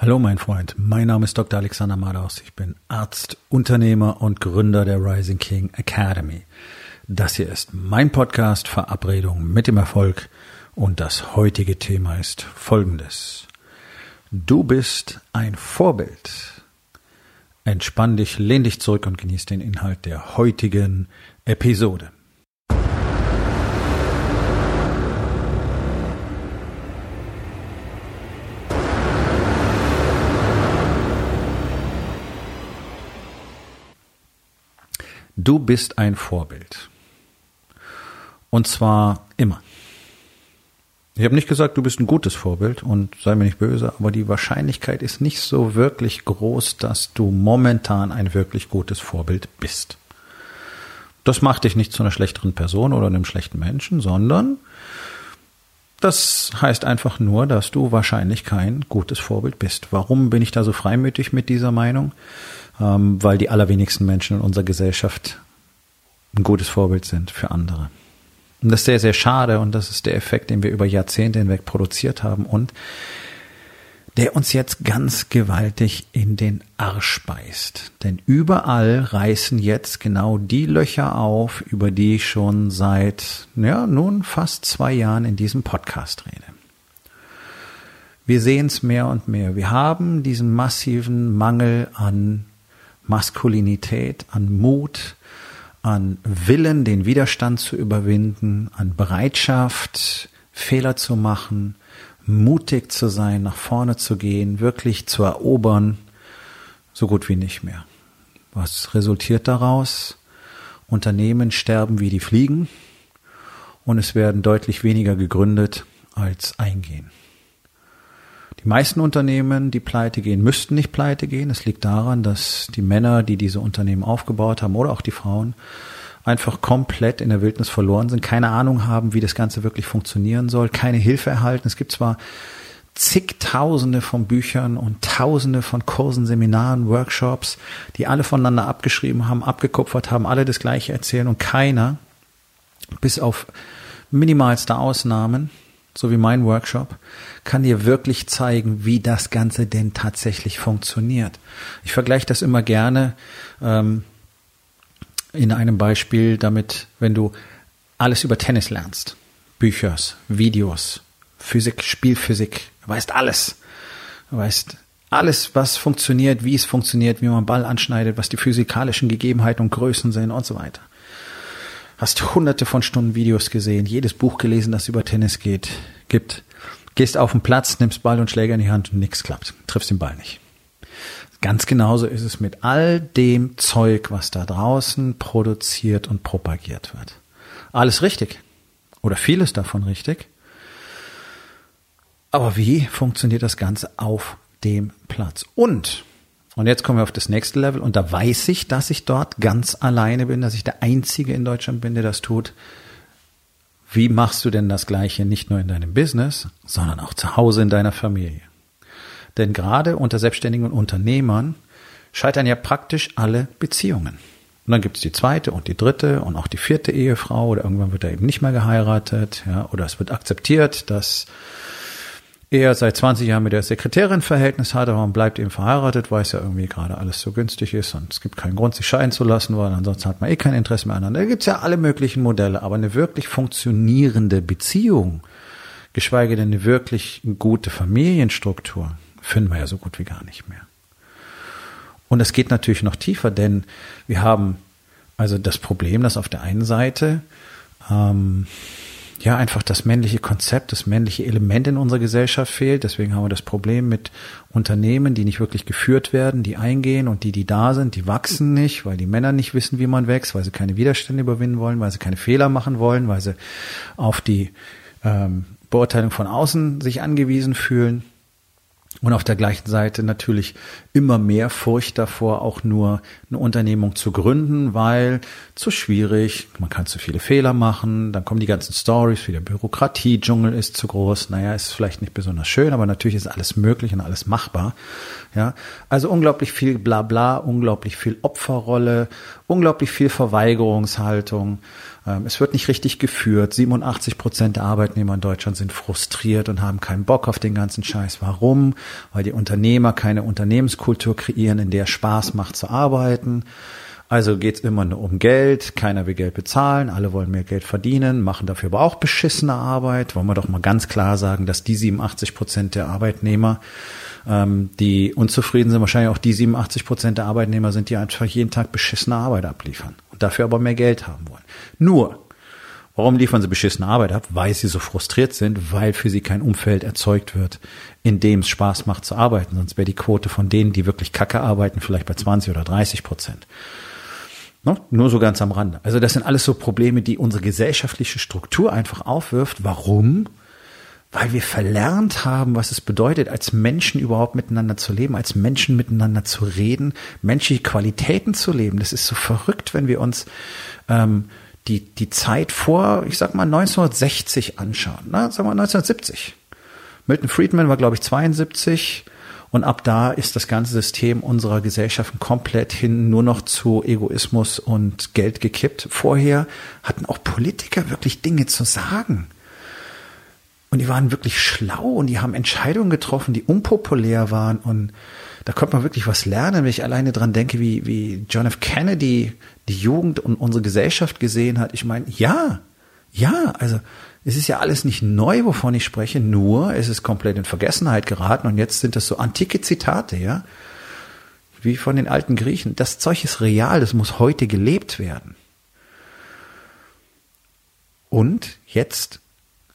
Hallo mein Freund, mein Name ist Dr. Alexander Madaus. Ich bin Arzt, Unternehmer und Gründer der Rising King Academy. Das hier ist mein Podcast Verabredung mit dem Erfolg und das heutige Thema ist folgendes. Du bist ein Vorbild. Entspann dich, lehn dich zurück und genieß den Inhalt der heutigen Episode. Du bist ein Vorbild. Und zwar immer. Ich habe nicht gesagt, du bist ein gutes Vorbild und sei mir nicht böse, aber die Wahrscheinlichkeit ist nicht so wirklich groß, dass du momentan ein wirklich gutes Vorbild bist. Das macht dich nicht zu einer schlechteren Person oder einem schlechten Menschen, sondern das heißt einfach nur, dass du wahrscheinlich kein gutes Vorbild bist. Warum bin ich da so freimütig mit dieser Meinung? Ähm, weil die allerwenigsten Menschen in unserer Gesellschaft ein gutes Vorbild sind für andere. Und das ist sehr, sehr schade und das ist der Effekt, den wir über Jahrzehnte hinweg produziert haben und der uns jetzt ganz gewaltig in den Arsch beißt. Denn überall reißen jetzt genau die Löcher auf, über die ich schon seit, ja, nun fast zwei Jahren in diesem Podcast rede. Wir sehen es mehr und mehr. Wir haben diesen massiven Mangel an Maskulinität, an Mut, an Willen, den Widerstand zu überwinden, an Bereitschaft, Fehler zu machen, mutig zu sein, nach vorne zu gehen, wirklich zu erobern, so gut wie nicht mehr. Was resultiert daraus? Unternehmen sterben wie die Fliegen und es werden deutlich weniger gegründet als eingehen. Die meisten Unternehmen, die pleite gehen, müssten nicht pleite gehen. Es liegt daran, dass die Männer, die diese Unternehmen aufgebaut haben oder auch die Frauen, einfach komplett in der Wildnis verloren sind, keine Ahnung haben, wie das Ganze wirklich funktionieren soll, keine Hilfe erhalten. Es gibt zwar zigtausende von Büchern und tausende von Kursen, Seminaren, Workshops, die alle voneinander abgeschrieben haben, abgekupfert haben, alle das Gleiche erzählen und keiner, bis auf minimalste Ausnahmen, so wie mein Workshop, kann dir wirklich zeigen, wie das Ganze denn tatsächlich funktioniert. Ich vergleiche das immer gerne ähm, in einem Beispiel damit, wenn du alles über Tennis lernst, Büchers, Videos, Physik, Spielphysik, weißt alles. Weißt alles, was funktioniert, wie es funktioniert, wie man Ball anschneidet, was die physikalischen Gegebenheiten und Größen sind und so weiter hast hunderte von Stunden Videos gesehen, jedes Buch gelesen, das über Tennis geht, gibt. Gehst auf den Platz, nimmst Ball und Schläger in die Hand und nichts klappt. Triffst den Ball nicht. Ganz genauso ist es mit all dem Zeug, was da draußen produziert und propagiert wird. Alles richtig. Oder vieles davon richtig. Aber wie funktioniert das Ganze auf dem Platz? Und und jetzt kommen wir auf das nächste Level und da weiß ich, dass ich dort ganz alleine bin, dass ich der Einzige in Deutschland bin, der das tut. Wie machst du denn das Gleiche nicht nur in deinem Business, sondern auch zu Hause in deiner Familie? Denn gerade unter selbstständigen Unternehmern scheitern ja praktisch alle Beziehungen. Und dann gibt's die zweite und die dritte und auch die vierte Ehefrau oder irgendwann wird er eben nicht mehr geheiratet, ja, oder es wird akzeptiert, dass er seit 20 Jahren mit der Sekretärin Verhältnis hat, aber man bleibt eben verheiratet, weil es ja irgendwie gerade alles so günstig ist und es gibt keinen Grund, sich scheiden zu lassen, weil ansonsten hat man eh kein Interesse mehr aneinander. Da gibt's ja alle möglichen Modelle, aber eine wirklich funktionierende Beziehung, geschweige denn eine wirklich gute Familienstruktur, finden wir ja so gut wie gar nicht mehr. Und es geht natürlich noch tiefer, denn wir haben also das Problem, dass auf der einen Seite ähm, ja einfach das männliche Konzept, das männliche Element in unserer Gesellschaft fehlt. Deswegen haben wir das Problem mit Unternehmen, die nicht wirklich geführt werden, die eingehen und die, die da sind, die wachsen nicht, weil die Männer nicht wissen, wie man wächst, weil sie keine Widerstände überwinden wollen, weil sie keine Fehler machen wollen, weil sie auf die ähm, Beurteilung von außen sich angewiesen fühlen. Und auf der gleichen Seite natürlich immer mehr Furcht davor, auch nur eine Unternehmung zu gründen, weil zu schwierig, man kann zu viele Fehler machen, dann kommen die ganzen Stories, wie der Bürokratie-Dschungel ist zu groß. Naja, ist vielleicht nicht besonders schön, aber natürlich ist alles möglich und alles machbar. Ja, also unglaublich viel Blabla, unglaublich viel Opferrolle, unglaublich viel Verweigerungshaltung es wird nicht richtig geführt. 87 Prozent der Arbeitnehmer in Deutschland sind frustriert und haben keinen Bock auf den ganzen Scheiß. Warum? Weil die Unternehmer keine Unternehmenskultur kreieren, in der Spaß macht zu arbeiten. Also geht's immer nur um Geld, keiner will Geld bezahlen, alle wollen mehr Geld verdienen, machen dafür aber auch beschissene Arbeit. Wollen wir doch mal ganz klar sagen, dass die 87 Prozent der Arbeitnehmer, ähm, die unzufrieden sind, wahrscheinlich auch die 87 Prozent der Arbeitnehmer sind, die einfach jeden Tag beschissene Arbeit abliefern und dafür aber mehr Geld haben wollen. Nur, Warum liefern sie beschissene Arbeit ab? Weil sie so frustriert sind, weil für sie kein Umfeld erzeugt wird, in dem es Spaß macht zu arbeiten. Sonst wäre die Quote von denen, die wirklich kacke arbeiten, vielleicht bei 20 oder 30 Prozent. Ne? Nur so ganz am Rande. Also das sind alles so Probleme, die unsere gesellschaftliche Struktur einfach aufwirft. Warum? Weil wir verlernt haben, was es bedeutet, als Menschen überhaupt miteinander zu leben, als Menschen miteinander zu reden, menschliche Qualitäten zu leben. Das ist so verrückt, wenn wir uns ähm, die, die Zeit vor, ich sag mal, 1960 anschauen. Na, sagen wir 1970. Milton Friedman war, glaube ich, 72. Und ab da ist das ganze System unserer Gesellschaften komplett hin nur noch zu Egoismus und Geld gekippt. Vorher hatten auch Politiker wirklich Dinge zu sagen. Und die waren wirklich schlau und die haben Entscheidungen getroffen, die unpopulär waren. Und da konnte man wirklich was lernen, wenn ich alleine dran denke, wie, wie John F. Kennedy die Jugend und unsere Gesellschaft gesehen hat. Ich meine, ja, ja, also es ist ja alles nicht neu, wovon ich spreche, nur es ist komplett in Vergessenheit geraten und jetzt sind das so antike Zitate, ja, wie von den alten Griechen. Das Zeug ist real, das muss heute gelebt werden. Und jetzt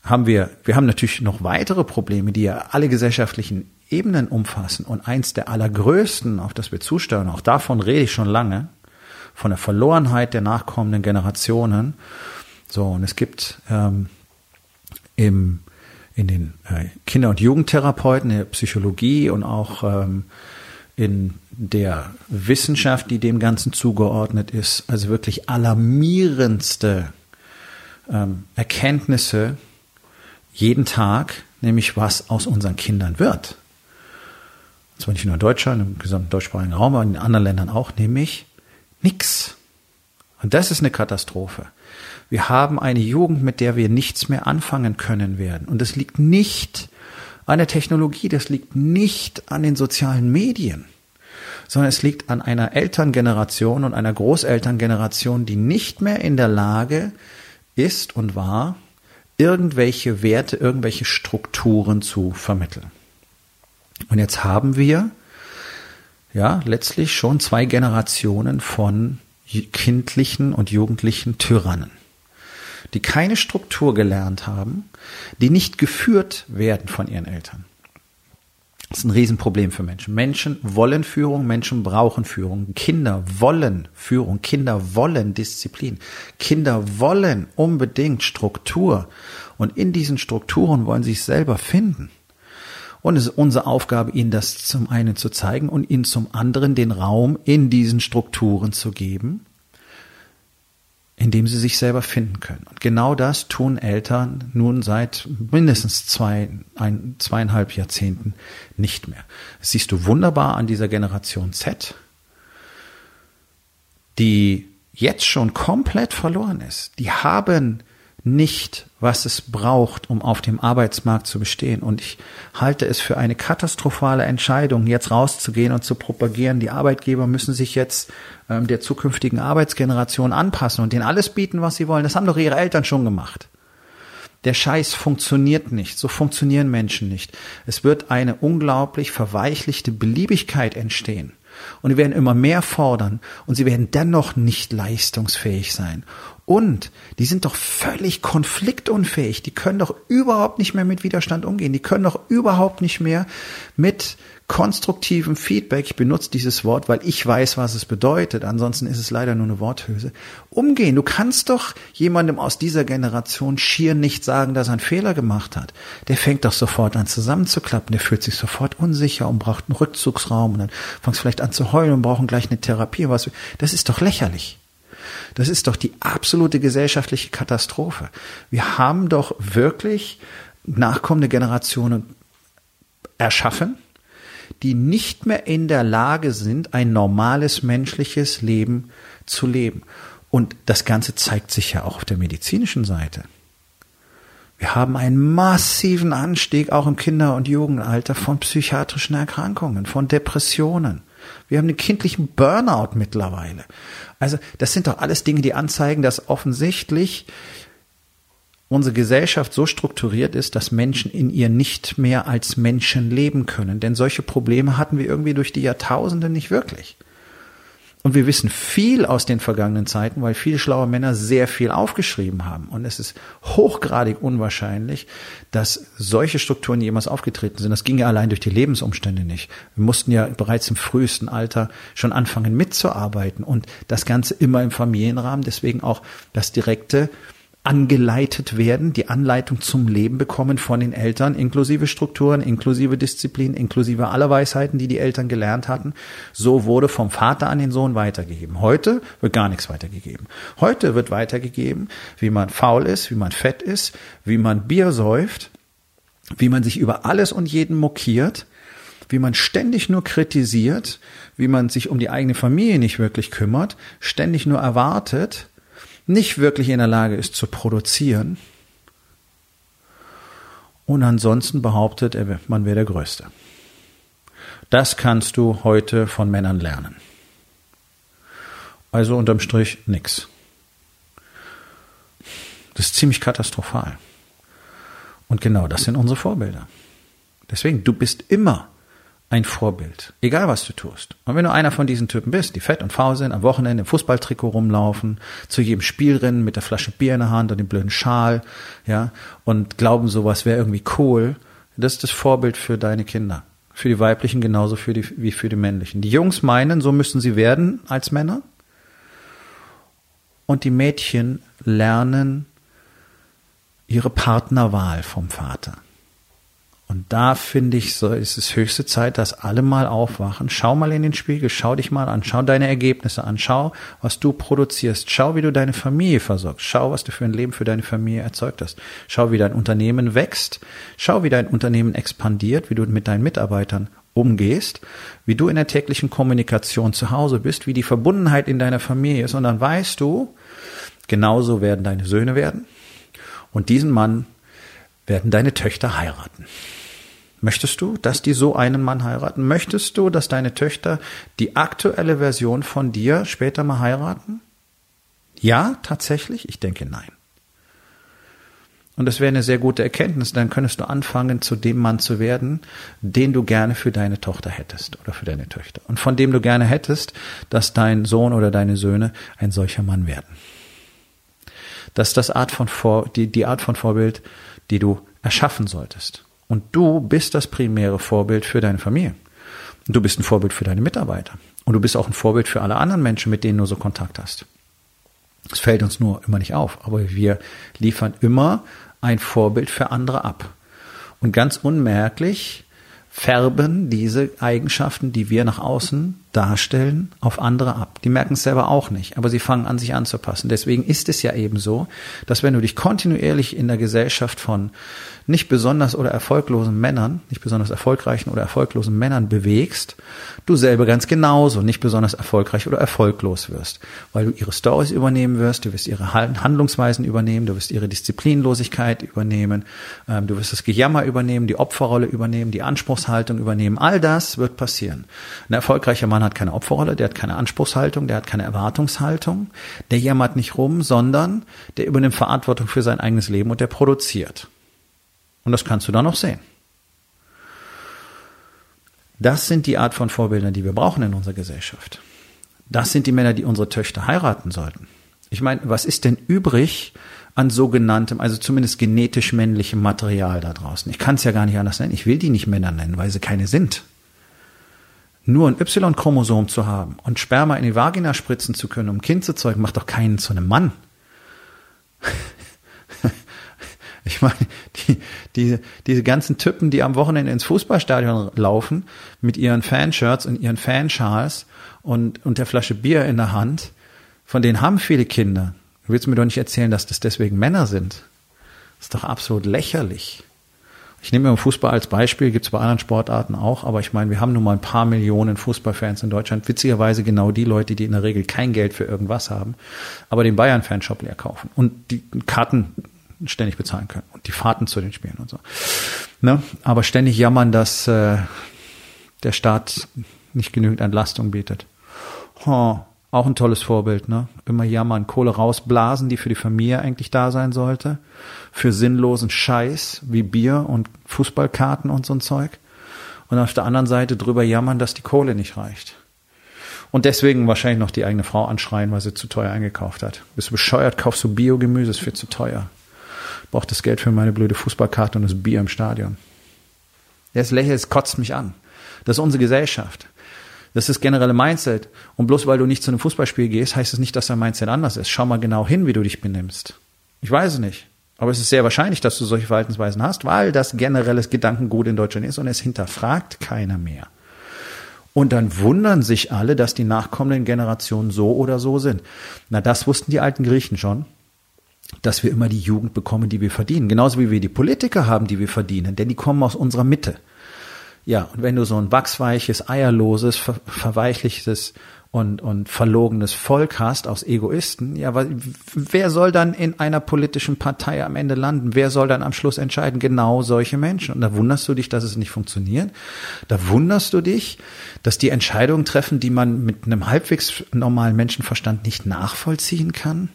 haben wir, wir haben natürlich noch weitere Probleme, die ja alle gesellschaftlichen Ebenen umfassen. Und eins der allergrößten, auf das wir zusteuern, auch davon rede ich schon lange, von der Verlorenheit der nachkommenden Generationen. So, und es gibt ähm, im, in den äh, Kinder- und Jugendtherapeuten, in der Psychologie und auch ähm, in der Wissenschaft, die dem Ganzen zugeordnet ist, also wirklich alarmierendste ähm, Erkenntnisse jeden Tag, nämlich was aus unseren Kindern wird. Und zwar nicht nur in Deutschland, im gesamten deutschsprachigen Raum, aber in anderen Ländern auch, nämlich nix. Und das ist eine Katastrophe. Wir haben eine Jugend, mit der wir nichts mehr anfangen können werden. Und das liegt nicht an der Technologie, das liegt nicht an den sozialen Medien, sondern es liegt an einer Elterngeneration und einer Großelterngeneration, die nicht mehr in der Lage ist und war, irgendwelche Werte, irgendwelche Strukturen zu vermitteln. Und jetzt haben wir ja letztlich schon zwei Generationen von kindlichen und jugendlichen Tyrannen die keine Struktur gelernt haben, die nicht geführt werden von ihren Eltern. Das ist ein Riesenproblem für Menschen. Menschen wollen Führung, Menschen brauchen Führung. Kinder wollen Führung, Kinder wollen Disziplin. Kinder wollen unbedingt Struktur. Und in diesen Strukturen wollen sie sich selber finden. Und es ist unsere Aufgabe, ihnen das zum einen zu zeigen und ihnen zum anderen den Raum in diesen Strukturen zu geben, in dem sie sich selber finden können. Und genau das tun Eltern nun seit mindestens zwei, ein, zweieinhalb Jahrzehnten nicht mehr. Das siehst du wunderbar an dieser Generation Z, die jetzt schon komplett verloren ist. Die haben nicht, was es braucht, um auf dem Arbeitsmarkt zu bestehen. Und ich halte es für eine katastrophale Entscheidung, jetzt rauszugehen und zu propagieren, die Arbeitgeber müssen sich jetzt ähm, der zukünftigen Arbeitsgeneration anpassen und denen alles bieten, was sie wollen. Das haben doch ihre Eltern schon gemacht. Der Scheiß funktioniert nicht. So funktionieren Menschen nicht. Es wird eine unglaublich verweichlichte Beliebigkeit entstehen. Und die werden immer mehr fordern und sie werden dennoch nicht leistungsfähig sein. Und die sind doch völlig konfliktunfähig. Die können doch überhaupt nicht mehr mit Widerstand umgehen. Die können doch überhaupt nicht mehr mit konstruktivem Feedback, ich benutze dieses Wort, weil ich weiß, was es bedeutet, ansonsten ist es leider nur eine Worthülse, umgehen. Du kannst doch jemandem aus dieser Generation schier nicht sagen, dass er einen Fehler gemacht hat. Der fängt doch sofort an zusammenzuklappen, der fühlt sich sofort unsicher und braucht einen Rückzugsraum und dann fängst vielleicht an zu heulen und brauchen gleich eine Therapie. Das ist doch lächerlich. Das ist doch die absolute gesellschaftliche Katastrophe. Wir haben doch wirklich nachkommende Generationen erschaffen, die nicht mehr in der Lage sind, ein normales menschliches Leben zu leben. Und das Ganze zeigt sich ja auch auf der medizinischen Seite. Wir haben einen massiven Anstieg auch im Kinder- und Jugendalter von psychiatrischen Erkrankungen, von Depressionen. Wir haben den kindlichen Burnout mittlerweile. Also das sind doch alles Dinge, die anzeigen, dass offensichtlich unsere Gesellschaft so strukturiert ist, dass Menschen in ihr nicht mehr als Menschen leben können. Denn solche Probleme hatten wir irgendwie durch die Jahrtausende nicht wirklich. Und wir wissen viel aus den vergangenen Zeiten, weil viele schlaue Männer sehr viel aufgeschrieben haben. Und es ist hochgradig unwahrscheinlich, dass solche Strukturen jemals aufgetreten sind. Das ging ja allein durch die Lebensumstände nicht. Wir mussten ja bereits im frühesten Alter schon anfangen mitzuarbeiten und das Ganze immer im Familienrahmen. Deswegen auch das direkte angeleitet werden, die Anleitung zum Leben bekommen von den Eltern, inklusive Strukturen, inklusive Disziplin, inklusive aller Weisheiten, die die Eltern gelernt hatten. So wurde vom Vater an den Sohn weitergegeben. Heute wird gar nichts weitergegeben. Heute wird weitergegeben, wie man faul ist, wie man fett ist, wie man Bier säuft, wie man sich über alles und jeden mokiert, wie man ständig nur kritisiert, wie man sich um die eigene Familie nicht wirklich kümmert, ständig nur erwartet, nicht wirklich in der Lage ist zu produzieren und ansonsten behauptet, man wäre der Größte. Das kannst du heute von Männern lernen. Also unterm Strich nix. Das ist ziemlich katastrophal. Und genau das sind unsere Vorbilder. Deswegen, du bist immer ein Vorbild. Egal was du tust. Und wenn du einer von diesen Typen bist, die fett und faul sind, am Wochenende im Fußballtrikot rumlaufen, zu jedem Spiel rennen mit der Flasche Bier in der Hand und dem blöden Schal, ja, und glauben, sowas wäre irgendwie cool, das ist das Vorbild für deine Kinder. Für die weiblichen genauso für die, wie für die männlichen. Die Jungs meinen, so müssen sie werden als Männer. Und die Mädchen lernen ihre Partnerwahl vom Vater. Und da finde ich, so ist es höchste Zeit, dass alle mal aufwachen. Schau mal in den Spiegel, schau dich mal an, schau deine Ergebnisse an, schau, was du produzierst, schau, wie du deine Familie versorgst, schau, was du für ein Leben für deine Familie erzeugt hast, schau, wie dein Unternehmen wächst, schau, wie dein Unternehmen expandiert, wie du mit deinen Mitarbeitern umgehst, wie du in der täglichen Kommunikation zu Hause bist, wie die Verbundenheit in deiner Familie ist. Und dann weißt du, genauso werden deine Söhne werden. Und diesen Mann werden deine Töchter heiraten. Möchtest du, dass die so einen Mann heiraten? Möchtest du, dass deine Töchter die aktuelle Version von dir später mal heiraten? Ja, tatsächlich? Ich denke nein. Und das wäre eine sehr gute Erkenntnis. Dann könntest du anfangen, zu dem Mann zu werden, den du gerne für deine Tochter hättest oder für deine Töchter. Und von dem du gerne hättest, dass dein Sohn oder deine Söhne ein solcher Mann werden. Das ist das Art von Vor, die, die Art von Vorbild, die du erschaffen solltest. Und du bist das primäre Vorbild für deine Familie. Du bist ein Vorbild für deine Mitarbeiter. Und du bist auch ein Vorbild für alle anderen Menschen, mit denen du so Kontakt hast. Es fällt uns nur immer nicht auf, aber wir liefern immer ein Vorbild für andere ab. Und ganz unmerklich färben diese Eigenschaften, die wir nach außen darstellen, auf andere ab. Die merken es selber auch nicht, aber sie fangen an, sich anzupassen. Deswegen ist es ja eben so, dass wenn du dich kontinuierlich in der Gesellschaft von nicht besonders oder erfolglosen Männern, nicht besonders erfolgreichen oder erfolglosen Männern bewegst, du selber ganz genauso nicht besonders erfolgreich oder erfolglos wirst, weil du ihre Stories übernehmen wirst, du wirst ihre Handlungsweisen übernehmen, du wirst ihre Disziplinlosigkeit übernehmen, ähm, du wirst das Gejammer übernehmen, die Opferrolle übernehmen, die Anspruchshaltung übernehmen, all das wird passieren. Ein erfolgreicher Mann hat keine Opferrolle, der hat keine Anspruchshaltung, der hat keine Erwartungshaltung, der jammert nicht rum, sondern der übernimmt Verantwortung für sein eigenes Leben und der produziert. Und das kannst du dann noch sehen. Das sind die Art von Vorbildern, die wir brauchen in unserer Gesellschaft. Das sind die Männer, die unsere Töchter heiraten sollten. Ich meine, was ist denn übrig an sogenanntem, also zumindest genetisch männlichem Material da draußen? Ich kann es ja gar nicht anders nennen. Ich will die nicht Männer nennen, weil sie keine sind. Nur ein Y-Chromosom zu haben und Sperma in die Vagina spritzen zu können, um ein Kind zu zeugen, macht doch keinen zu einem Mann. Ich meine, die, diese, diese ganzen Typen, die am Wochenende ins Fußballstadion laufen, mit ihren Fanshirts und ihren Fanschals und, und der Flasche Bier in der Hand, von denen haben viele Kinder. Du willst mir doch nicht erzählen, dass das deswegen Männer sind. Das ist doch absolut lächerlich. Ich nehme immer Fußball als Beispiel, gibt es bei anderen Sportarten auch, aber ich meine, wir haben nun mal ein paar Millionen Fußballfans in Deutschland. Witzigerweise genau die Leute, die in der Regel kein Geld für irgendwas haben, aber den Bayern-Fanshop leer kaufen und die Karten ständig bezahlen können und die Fahrten zu den Spielen und so. Ne? Aber ständig jammern, dass äh, der Staat nicht genügend Entlastung bietet. Oh, auch ein tolles Vorbild, ne? Immer jammern, Kohle rausblasen, die für die Familie eigentlich da sein sollte. Für sinnlosen Scheiß wie Bier und Fußballkarten und so ein Zeug. Und auf der anderen Seite drüber jammern, dass die Kohle nicht reicht. Und deswegen wahrscheinlich noch die eigene Frau anschreien, weil sie zu teuer eingekauft hat. Bist du bescheuert, kaufst du Biogemüse, ist viel zu teuer. Braucht das Geld für meine blöde Fußballkarte und das Bier im Stadion. Das Lächeln, es kotzt mich an. Das ist unsere Gesellschaft. Das ist generelle Mindset. Und bloß weil du nicht zu einem Fußballspiel gehst, heißt es das nicht, dass dein Mindset anders ist. Schau mal genau hin, wie du dich benimmst. Ich weiß es nicht. Aber es ist sehr wahrscheinlich, dass du solche Verhaltensweisen hast, weil das generelles Gedankengut in Deutschland ist und es hinterfragt keiner mehr. Und dann wundern sich alle, dass die nachkommenden Generationen so oder so sind. Na, das wussten die alten Griechen schon, dass wir immer die Jugend bekommen, die wir verdienen. Genauso wie wir die Politiker haben, die wir verdienen, denn die kommen aus unserer Mitte. Ja, und wenn du so ein wachsweiches, eierloses, ver verweichlichtes und, und verlogenes Volk hast aus Egoisten, ja, wer soll dann in einer politischen Partei am Ende landen? Wer soll dann am Schluss entscheiden? Genau solche Menschen. Und da wunderst du dich, dass es nicht funktioniert. Da wunderst du dich, dass die Entscheidungen treffen, die man mit einem halbwegs normalen Menschenverstand nicht nachvollziehen kann.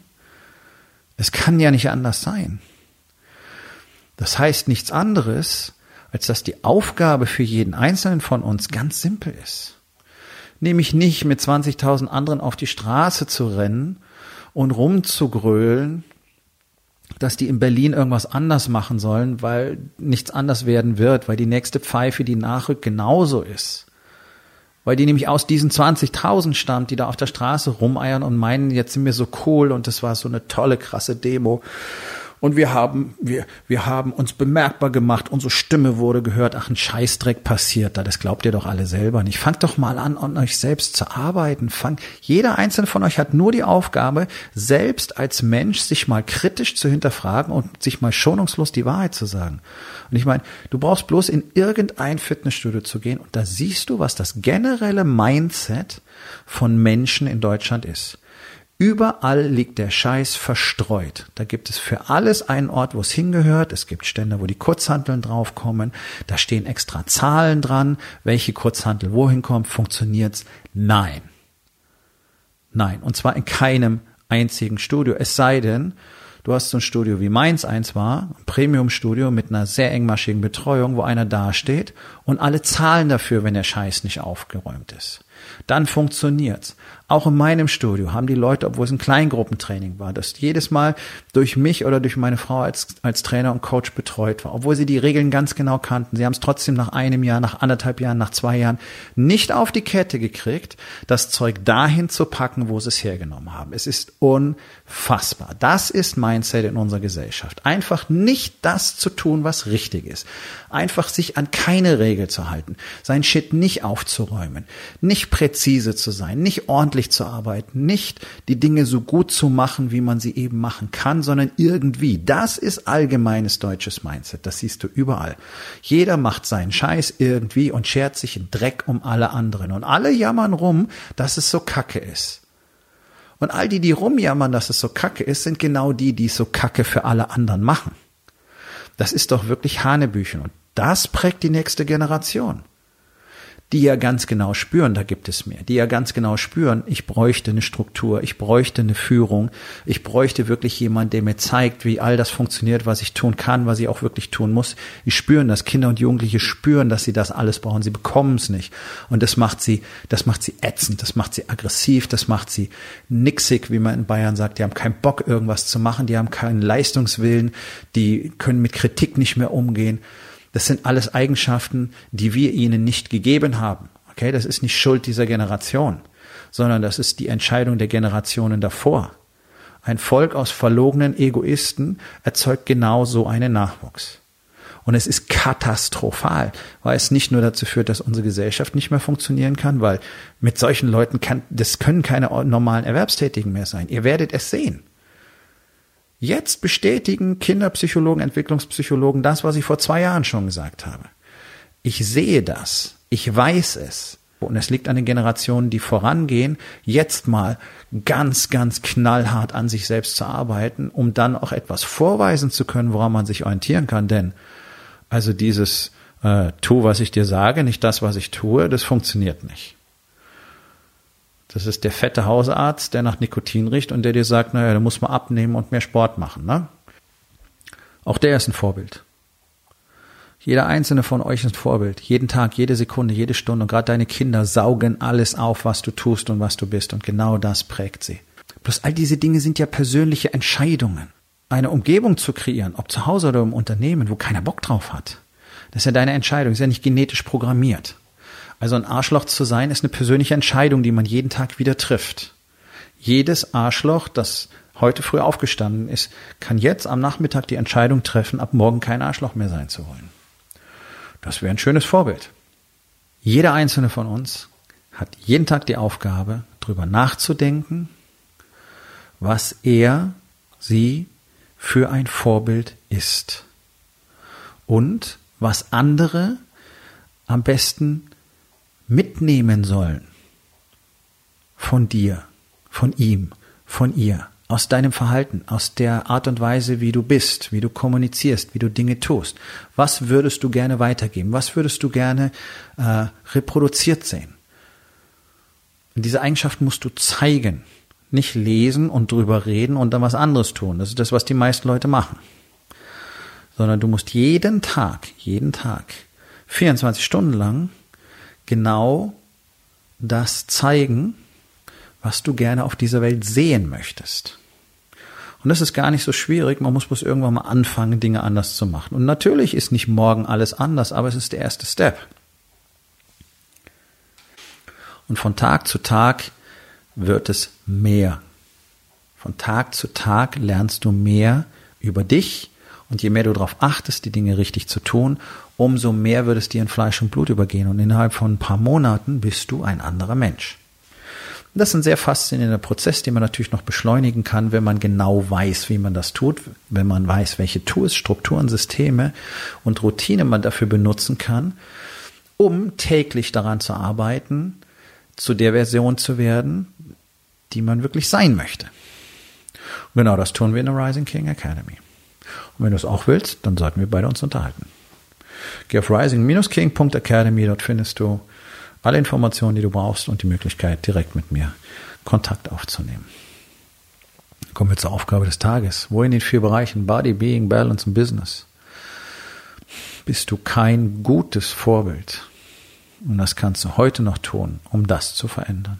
Es kann ja nicht anders sein. Das heißt nichts anderes, als dass die Aufgabe für jeden Einzelnen von uns ganz simpel ist. Nämlich nicht mit 20.000 anderen auf die Straße zu rennen und rumzugrölen, dass die in Berlin irgendwas anders machen sollen, weil nichts anders werden wird, weil die nächste Pfeife, die nachrückt, genauso ist. Weil die nämlich aus diesen 20.000 stammt, die da auf der Straße rumeiern und meinen, jetzt sind wir so cool und das war so eine tolle, krasse Demo und wir haben, wir, wir haben uns bemerkbar gemacht, unsere Stimme wurde gehört, ach, ein Scheißdreck passiert da, das glaubt ihr doch alle selber nicht. Fangt doch mal an, an euch selbst zu arbeiten. Fangt, jeder einzelne von euch hat nur die Aufgabe, selbst als Mensch sich mal kritisch zu hinterfragen und sich mal schonungslos die Wahrheit zu sagen. Und ich meine, du brauchst bloß in irgendein Fitnessstudio zu gehen und da siehst du, was das generelle Mindset von Menschen in Deutschland ist. Überall liegt der Scheiß verstreut. Da gibt es für alles einen Ort, wo es hingehört. Es gibt Ständer, wo die Kurzhanteln draufkommen. Da stehen extra Zahlen dran, welche Kurzhantel wohin kommt. Funktioniert's? Nein. Nein. Und zwar in keinem einzigen Studio. Es sei denn, du hast so ein Studio wie meins eins war, ein Premium-Studio mit einer sehr engmaschigen Betreuung, wo einer dasteht und alle zahlen dafür, wenn der Scheiß nicht aufgeräumt ist dann funktioniert's. Auch in meinem Studio haben die Leute, obwohl es ein Kleingruppentraining war, das jedes Mal durch mich oder durch meine Frau als, als Trainer und Coach betreut war, obwohl sie die Regeln ganz genau kannten. Sie haben es trotzdem nach einem Jahr, nach anderthalb Jahren, nach zwei Jahren nicht auf die Kette gekriegt, das Zeug dahin zu packen, wo sie es hergenommen haben. Es ist unfassbar. Das ist Mindset in unserer Gesellschaft. Einfach nicht das zu tun, was richtig ist. Einfach sich an keine Regel zu halten, sein Shit nicht aufzuräumen, nicht präzise zu sein, nicht ordentlich zu arbeiten, nicht die Dinge so gut zu machen, wie man sie eben machen kann, sondern irgendwie. Das ist allgemeines deutsches Mindset. Das siehst du überall. Jeder macht seinen Scheiß irgendwie und schert sich in Dreck um alle anderen. Und alle jammern rum, dass es so kacke ist. Und all die, die rumjammern, dass es so kacke ist, sind genau die, die es so kacke für alle anderen machen. Das ist doch wirklich Hanebüchen. Und das prägt die nächste Generation die ja ganz genau spüren, da gibt es mehr, die ja ganz genau spüren, ich bräuchte eine Struktur, ich bräuchte eine Führung, ich bräuchte wirklich jemand, der mir zeigt, wie all das funktioniert, was ich tun kann, was ich auch wirklich tun muss. Die spüren das, Kinder und Jugendliche spüren, dass sie das alles brauchen, sie bekommen es nicht. Und das macht sie, das macht sie ätzend, das macht sie aggressiv, das macht sie nixig, wie man in Bayern sagt, die haben keinen Bock, irgendwas zu machen, die haben keinen Leistungswillen, die können mit Kritik nicht mehr umgehen. Das sind alles Eigenschaften, die wir ihnen nicht gegeben haben. Okay, das ist nicht Schuld dieser Generation, sondern das ist die Entscheidung der Generationen davor. Ein Volk aus verlogenen Egoisten erzeugt genau so einen Nachwuchs. Und es ist katastrophal, weil es nicht nur dazu führt, dass unsere Gesellschaft nicht mehr funktionieren kann, weil mit solchen Leuten kann, das können keine normalen Erwerbstätigen mehr sein. Ihr werdet es sehen. Jetzt bestätigen Kinderpsychologen, Entwicklungspsychologen das, was ich vor zwei Jahren schon gesagt habe. Ich sehe das. Ich weiß es. Und es liegt an den Generationen, die vorangehen, jetzt mal ganz, ganz knallhart an sich selbst zu arbeiten, um dann auch etwas vorweisen zu können, woran man sich orientieren kann. Denn also dieses äh, tu, was ich dir sage, nicht das, was ich tue, das funktioniert nicht. Das ist der fette Hausarzt, der nach Nikotin riecht und der dir sagt, naja, du musst mal abnehmen und mehr Sport machen. Ne? Auch der ist ein Vorbild. Jeder einzelne von euch ist ein Vorbild. Jeden Tag, jede Sekunde, jede Stunde. Und gerade deine Kinder saugen alles auf, was du tust und was du bist. Und genau das prägt sie. Bloß all diese Dinge sind ja persönliche Entscheidungen. Eine Umgebung zu kreieren, ob zu Hause oder im Unternehmen, wo keiner Bock drauf hat. Das ist ja deine Entscheidung, ist ja nicht genetisch programmiert. Also ein Arschloch zu sein, ist eine persönliche Entscheidung, die man jeden Tag wieder trifft. Jedes Arschloch, das heute früh aufgestanden ist, kann jetzt am Nachmittag die Entscheidung treffen, ab morgen kein Arschloch mehr sein zu wollen. Das wäre ein schönes Vorbild. Jeder einzelne von uns hat jeden Tag die Aufgabe, darüber nachzudenken, was er, sie für ein Vorbild ist. Und was andere am besten mitnehmen sollen von dir, von ihm, von ihr aus deinem Verhalten, aus der Art und Weise, wie du bist, wie du kommunizierst, wie du Dinge tust. Was würdest du gerne weitergeben? Was würdest du gerne äh, reproduziert sehen? Und diese Eigenschaften musst du zeigen, nicht lesen und drüber reden und dann was anderes tun. Das ist das, was die meisten Leute machen. Sondern du musst jeden Tag, jeden Tag, 24 Stunden lang genau das zeigen, was du gerne auf dieser Welt sehen möchtest. Und das ist gar nicht so schwierig. Man muss bloß irgendwann mal anfangen, Dinge anders zu machen. Und natürlich ist nicht morgen alles anders, aber es ist der erste Step. Und von Tag zu Tag wird es mehr. Von Tag zu Tag lernst du mehr über dich und je mehr du darauf achtest, die Dinge richtig zu tun, umso mehr wird es dir in Fleisch und Blut übergehen und innerhalb von ein paar Monaten bist du ein anderer Mensch. Das ist ein sehr faszinierender Prozess, den man natürlich noch beschleunigen kann, wenn man genau weiß, wie man das tut, wenn man weiß, welche Tools, Strukturen, Systeme und Routine man dafür benutzen kann, um täglich daran zu arbeiten, zu der Version zu werden, die man wirklich sein möchte. Genau das tun wir in der Rising King Academy. Und wenn du es auch willst, dann sollten wir beide uns unterhalten. Geh auf rising-king.academy, dort findest du alle Informationen, die du brauchst und die Möglichkeit, direkt mit mir Kontakt aufzunehmen. Kommen wir zur Aufgabe des Tages. Wo in den vier Bereichen Body, Being, Balance und Business bist du kein gutes Vorbild? Und das kannst du heute noch tun, um das zu verändern.